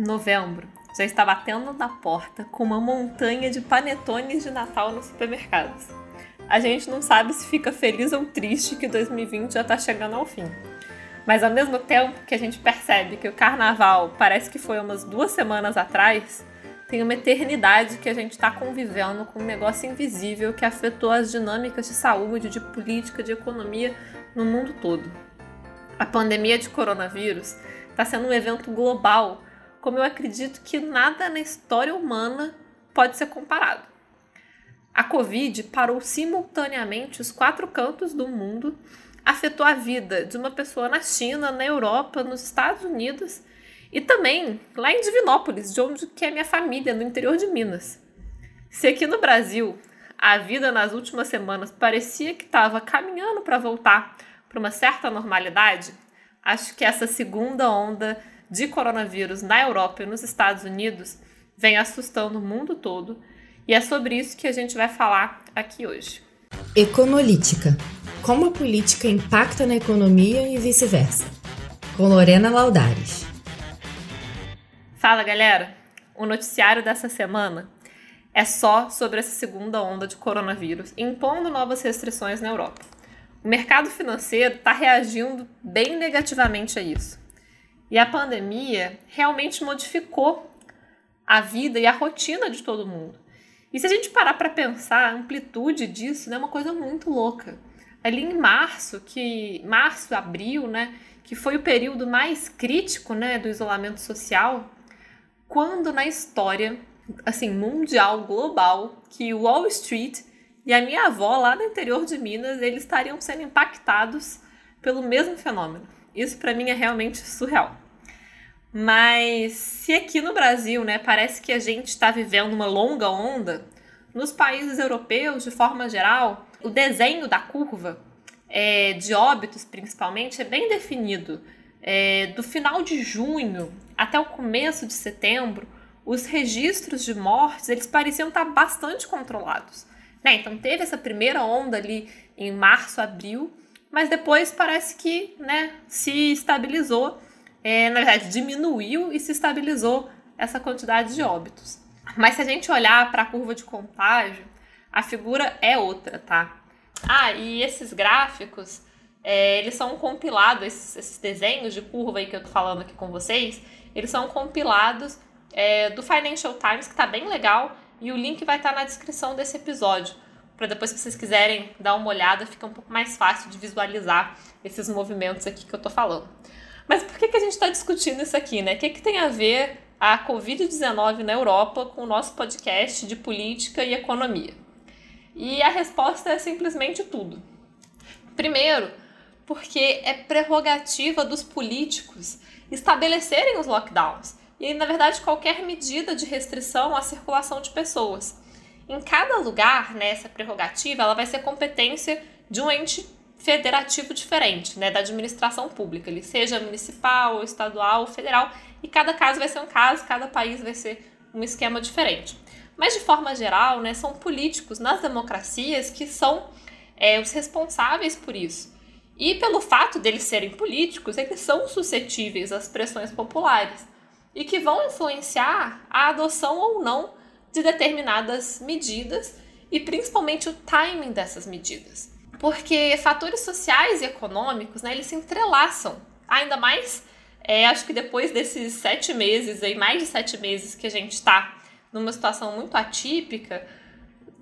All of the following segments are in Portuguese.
Novembro já está batendo na porta com uma montanha de panetones de Natal nos supermercados. A gente não sabe se fica feliz ou triste que 2020 já está chegando ao fim. Mas ao mesmo tempo que a gente percebe que o carnaval parece que foi umas duas semanas atrás, tem uma eternidade que a gente está convivendo com um negócio invisível que afetou as dinâmicas de saúde, de política, de economia no mundo todo. A pandemia de coronavírus está sendo um evento global como eu acredito que nada na história humana pode ser comparado. A Covid parou simultaneamente os quatro cantos do mundo, afetou a vida de uma pessoa na China, na Europa, nos Estados Unidos e também lá em Divinópolis, de onde que é minha família, no interior de Minas. Se aqui no Brasil a vida nas últimas semanas parecia que estava caminhando para voltar para uma certa normalidade, acho que essa segunda onda de coronavírus na Europa e nos Estados Unidos vem assustando o mundo todo e é sobre isso que a gente vai falar aqui hoje. Econolítica: Como a política impacta na economia e vice-versa. Com Lorena Laudares. Fala galera! O noticiário dessa semana é só sobre essa segunda onda de coronavírus impondo novas restrições na Europa. O mercado financeiro está reagindo bem negativamente a isso. E a pandemia realmente modificou a vida e a rotina de todo mundo. E se a gente parar para pensar, a amplitude disso né, é uma coisa muito louca. Ali em março, que março, abril, né, que foi o período mais crítico, né, do isolamento social, quando na história, assim, mundial, global, que Wall Street e a minha avó lá no interior de Minas, eles estariam sendo impactados pelo mesmo fenômeno. Isso para mim é realmente surreal. Mas se aqui no Brasil, né, parece que a gente está vivendo uma longa onda, nos países europeus, de forma geral, o desenho da curva é, de óbitos, principalmente, é bem definido. É, do final de junho até o começo de setembro, os registros de mortes eles pareciam estar bastante controlados. Né? Então teve essa primeira onda ali em março, abril, mas depois parece que né, se estabilizou é, na verdade, diminuiu e se estabilizou essa quantidade de óbitos. Mas se a gente olhar para a curva de contágio, a figura é outra, tá? Ah, e esses gráficos, é, eles são compilados, esses, esses, desenhos de curva aí que eu tô falando aqui com vocês, eles são compilados é, do Financial Times, que tá bem legal, e o link vai estar tá na descrição desse episódio, para depois, se vocês quiserem dar uma olhada, fica um pouco mais fácil de visualizar esses movimentos aqui que eu tô falando. Mas por que, que a gente está discutindo isso aqui, né? O que, que tem a ver a Covid-19 na Europa com o nosso podcast de política e economia? E a resposta é simplesmente tudo. Primeiro, porque é prerrogativa dos políticos estabelecerem os lockdowns e, na verdade, qualquer medida de restrição à circulação de pessoas. Em cada lugar, né, essa prerrogativa ela vai ser competência de um ente federativo diferente, né, da administração pública, ele seja municipal, estadual, federal, e cada caso vai ser um caso, cada país vai ser um esquema diferente. Mas de forma geral, né, são políticos nas democracias que são é, os responsáveis por isso. E pelo fato deles serem políticos, eles são suscetíveis às pressões populares e que vão influenciar a adoção ou não de determinadas medidas e principalmente o timing dessas medidas porque fatores sociais e econômicos, né, eles se entrelaçam. Ainda mais, é, acho que depois desses sete meses, aí, mais de sete meses que a gente está numa situação muito atípica,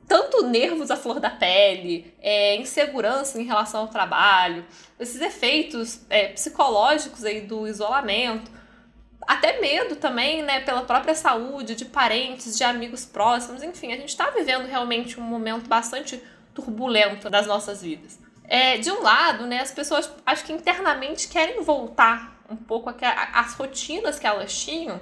tanto nervos à flor da pele, é, insegurança em relação ao trabalho, esses efeitos é, psicológicos aí do isolamento, até medo também, né, pela própria saúde, de parentes, de amigos próximos, enfim, a gente está vivendo realmente um momento bastante turbulento das nossas vidas. É, de um lado, né, as pessoas acho que internamente querem voltar um pouco às rotinas que elas tinham,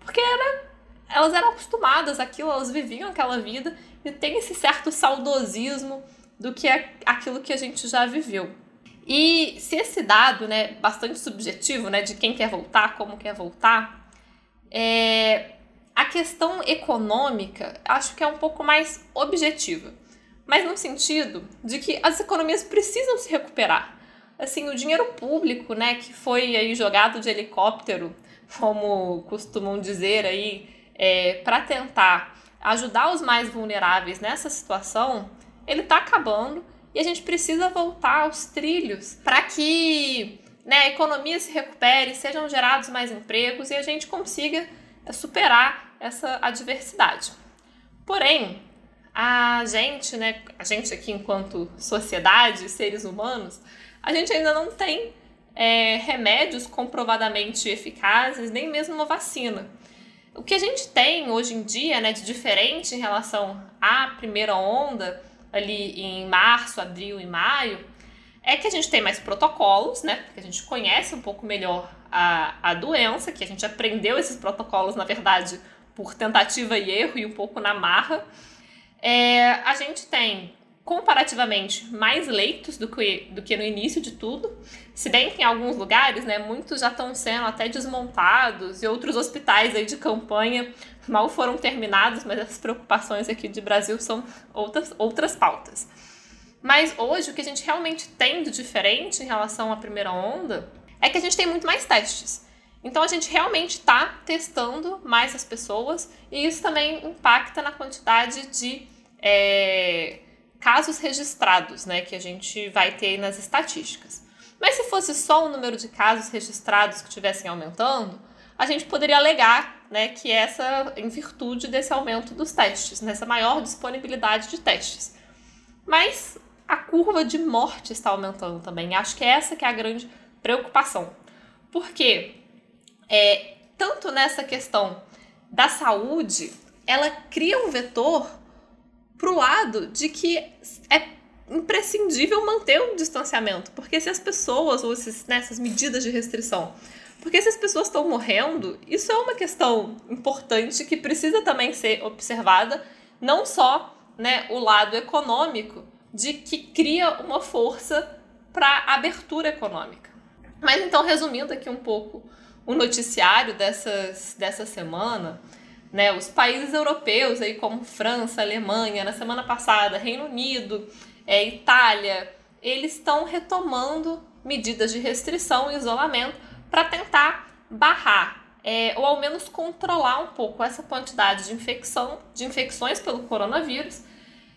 porque era, elas eram acostumadas àquilo, elas viviam aquela vida e tem esse certo saudosismo do que é aquilo que a gente já viveu. E se esse dado, né, bastante subjetivo, né, de quem quer voltar, como quer voltar, é, a questão econômica acho que é um pouco mais objetiva mas no sentido de que as economias precisam se recuperar. Assim, o dinheiro público, né, que foi aí jogado de helicóptero como costumam dizer aí, é, para tentar ajudar os mais vulneráveis nessa situação, ele está acabando e a gente precisa voltar aos trilhos para que né, a economia se recupere, sejam gerados mais empregos e a gente consiga superar essa adversidade. Porém, a gente, né, a gente aqui enquanto sociedade, seres humanos, a gente ainda não tem é, remédios comprovadamente eficazes, nem mesmo uma vacina. O que a gente tem hoje em dia, né, de diferente em relação à primeira onda, ali em março, abril e maio, é que a gente tem mais protocolos, né? Porque a gente conhece um pouco melhor a, a doença, que a gente aprendeu esses protocolos, na verdade, por tentativa e erro e um pouco na marra. É, a gente tem comparativamente mais leitos do que, do que no início de tudo. Se bem que em alguns lugares, né, muitos já estão sendo até desmontados e outros hospitais aí de campanha mal foram terminados, mas essas preocupações aqui de Brasil são outras, outras pautas. Mas hoje o que a gente realmente tem de diferente em relação à primeira onda é que a gente tem muito mais testes. Então a gente realmente está testando mais as pessoas e isso também impacta na quantidade de é, casos registrados, né, que a gente vai ter nas estatísticas. Mas se fosse só o número de casos registrados que estivessem aumentando, a gente poderia alegar, né, que essa em virtude desse aumento dos testes, nessa maior disponibilidade de testes. Mas a curva de morte está aumentando também. Acho que essa que é a grande preocupação. Porque é, tanto nessa questão da saúde, ela cria um vetor para o lado de que é imprescindível manter o distanciamento, porque se as pessoas, ou esses, né, medidas de restrição, porque se as pessoas estão morrendo, isso é uma questão importante que precisa também ser observada, não só né, o lado econômico, de que cria uma força para abertura econômica. Mas então, resumindo aqui um pouco o noticiário dessas, dessa semana, né? Os países europeus, aí como França, Alemanha, na semana passada, Reino Unido, é, Itália, eles estão retomando medidas de restrição e isolamento para tentar barrar é, ou ao menos controlar um pouco essa quantidade de infecção, de infecções pelo coronavírus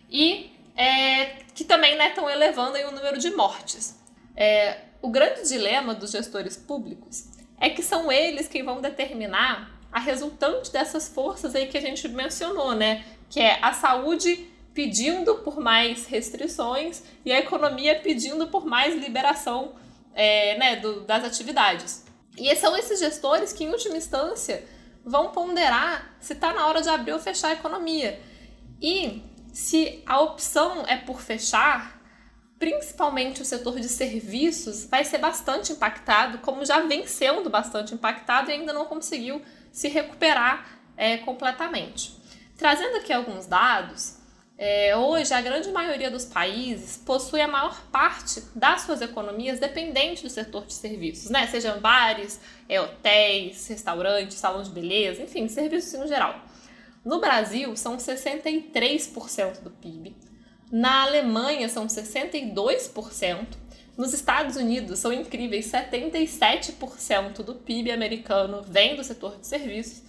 e é, que também estão né, elevando aí o número de mortes. É, o grande dilema dos gestores públicos é que são eles quem vão determinar a resultante dessas forças aí que a gente mencionou, né? Que é a saúde pedindo por mais restrições e a economia pedindo por mais liberação é, né, do, das atividades. E são esses gestores que, em última instância, vão ponderar se está na hora de abrir ou fechar a economia. E se a opção é por fechar, principalmente o setor de serviços vai ser bastante impactado, como já vem sendo bastante impactado e ainda não conseguiu se recuperar é, completamente. Trazendo aqui alguns dados, é, hoje a grande maioria dos países possui a maior parte das suas economias dependente do setor de serviços, né? Sejam bares, é, hotéis, restaurantes, salão de beleza, enfim, serviços no geral. No Brasil, são 63% do PIB. Na Alemanha, são 62%. Nos Estados Unidos, são incríveis 77% do PIB americano vem do setor de serviços.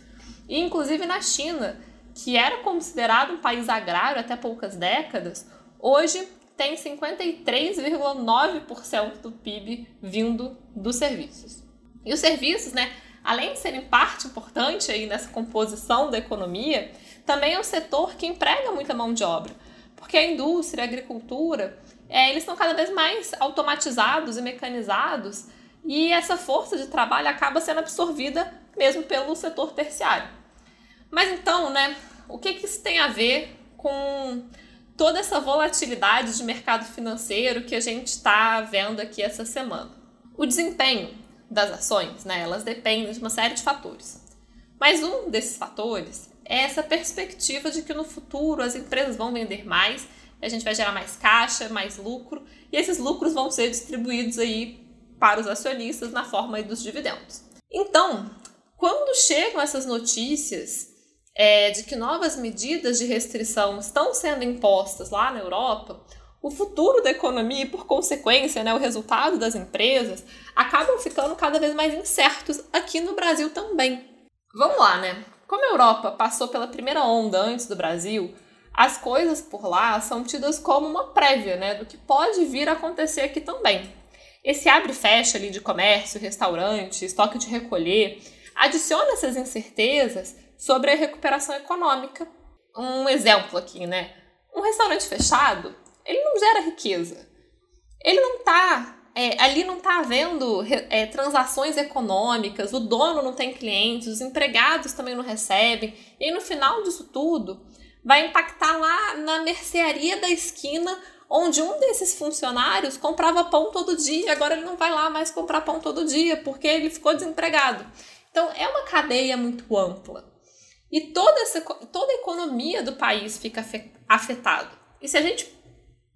E, inclusive, na China, que era considerado um país agrário até poucas décadas, hoje tem 53,9% do PIB vindo dos serviços. E os serviços, né, além de serem parte importante aí nessa composição da economia, também é um setor que emprega muita mão de obra, porque a indústria, a agricultura é, eles estão cada vez mais automatizados e mecanizados e essa força de trabalho acaba sendo absorvida mesmo pelo setor terciário. Mas então, né, o que, que isso tem a ver com toda essa volatilidade de mercado financeiro que a gente está vendo aqui essa semana? O desempenho das ações, né, elas dependem de uma série de fatores. Mas um desses fatores é essa perspectiva de que no futuro as empresas vão vender mais a gente vai gerar mais caixa, mais lucro, e esses lucros vão ser distribuídos aí para os acionistas na forma dos dividendos. Então, quando chegam essas notícias é, de que novas medidas de restrição estão sendo impostas lá na Europa, o futuro da economia e, por consequência, né, o resultado das empresas acabam ficando cada vez mais incertos aqui no Brasil também. Vamos lá, né? Como a Europa passou pela primeira onda antes do Brasil, as coisas por lá são tidas como uma prévia né, do que pode vir a acontecer aqui também. Esse abre e fecha ali de comércio, restaurante, estoque de recolher, adiciona essas incertezas sobre a recuperação econômica. Um exemplo aqui, né? Um restaurante fechado, ele não gera riqueza. Ele não está é, ali não está havendo é, transações econômicas, o dono não tem clientes, os empregados também não recebem, e no final disso tudo vai impactar lá na mercearia da esquina, onde um desses funcionários comprava pão todo dia, agora ele não vai lá mais comprar pão todo dia, porque ele ficou desempregado. Então é uma cadeia muito ampla. E toda, essa, toda a economia do país fica afetada. E se a gente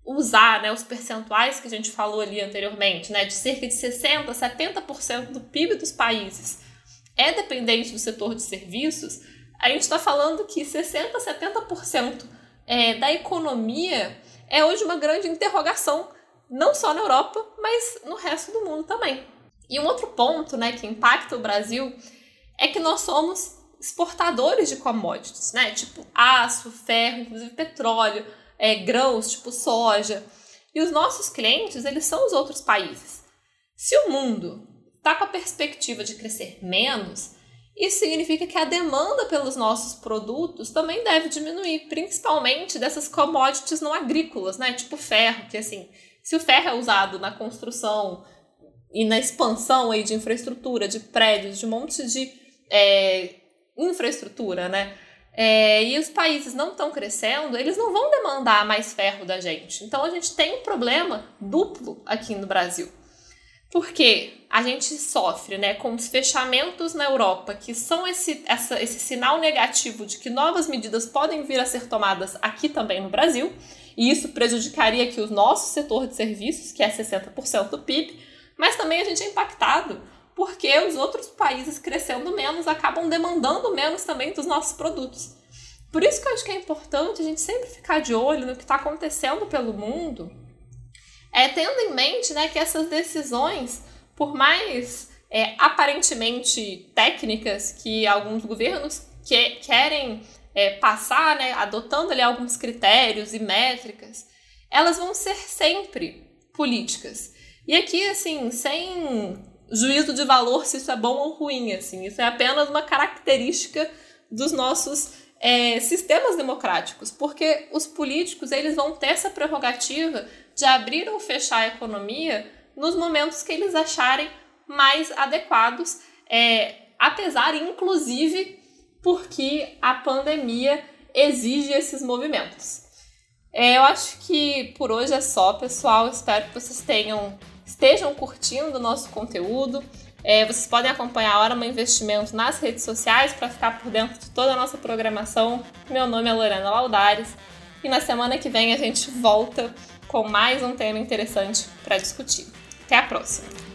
usar né, os percentuais que a gente falou ali anteriormente, né, de cerca de 60%, 70% do PIB dos países é dependente do setor de serviços, a gente está falando que 60%, 70% é, da economia é hoje uma grande interrogação, não só na Europa, mas no resto do mundo também. E um outro ponto né, que impacta o Brasil é que nós somos exportadores de commodities, né? Tipo aço, ferro, inclusive petróleo, é, grãos, tipo soja. E os nossos clientes, eles são os outros países. Se o mundo está com a perspectiva de crescer menos, isso significa que a demanda pelos nossos produtos também deve diminuir, principalmente dessas commodities não agrícolas, né? Tipo ferro, que assim, se o ferro é usado na construção e na expansão aí de infraestrutura, de prédios, de um monte de é, infraestrutura, né? É, e os países não estão crescendo, eles não vão demandar mais ferro da gente. Então a gente tem um problema duplo aqui no Brasil. Porque a gente sofre né, com os fechamentos na Europa, que são esse, essa, esse sinal negativo de que novas medidas podem vir a ser tomadas aqui também no Brasil, e isso prejudicaria aqui o nosso setor de serviços, que é 60% do PIB, mas também a gente é impactado porque os outros países crescendo menos acabam demandando menos também dos nossos produtos. Por isso que eu acho que é importante a gente sempre ficar de olho no que está acontecendo pelo mundo, é tendo em mente né, que essas decisões, por mais é, aparentemente técnicas que alguns governos que, querem é, passar, né, adotando ali alguns critérios e métricas, elas vão ser sempre políticas. E aqui, assim, sem juízo de valor se isso é bom ou ruim, assim. Isso é apenas uma característica dos nossos é, sistemas democráticos, porque os políticos eles vão ter essa prerrogativa de abrir ou fechar a economia nos momentos que eles acharem mais adequados, é, apesar, inclusive, porque a pandemia exige esses movimentos. É, eu acho que por hoje é só, pessoal. Espero que vocês tenham estejam curtindo o nosso conteúdo. É, vocês podem acompanhar a Hora Investimento nas redes sociais para ficar por dentro de toda a nossa programação. Meu nome é Lorena Laudares e na semana que vem a gente volta com mais um tema interessante para discutir. Até a próxima!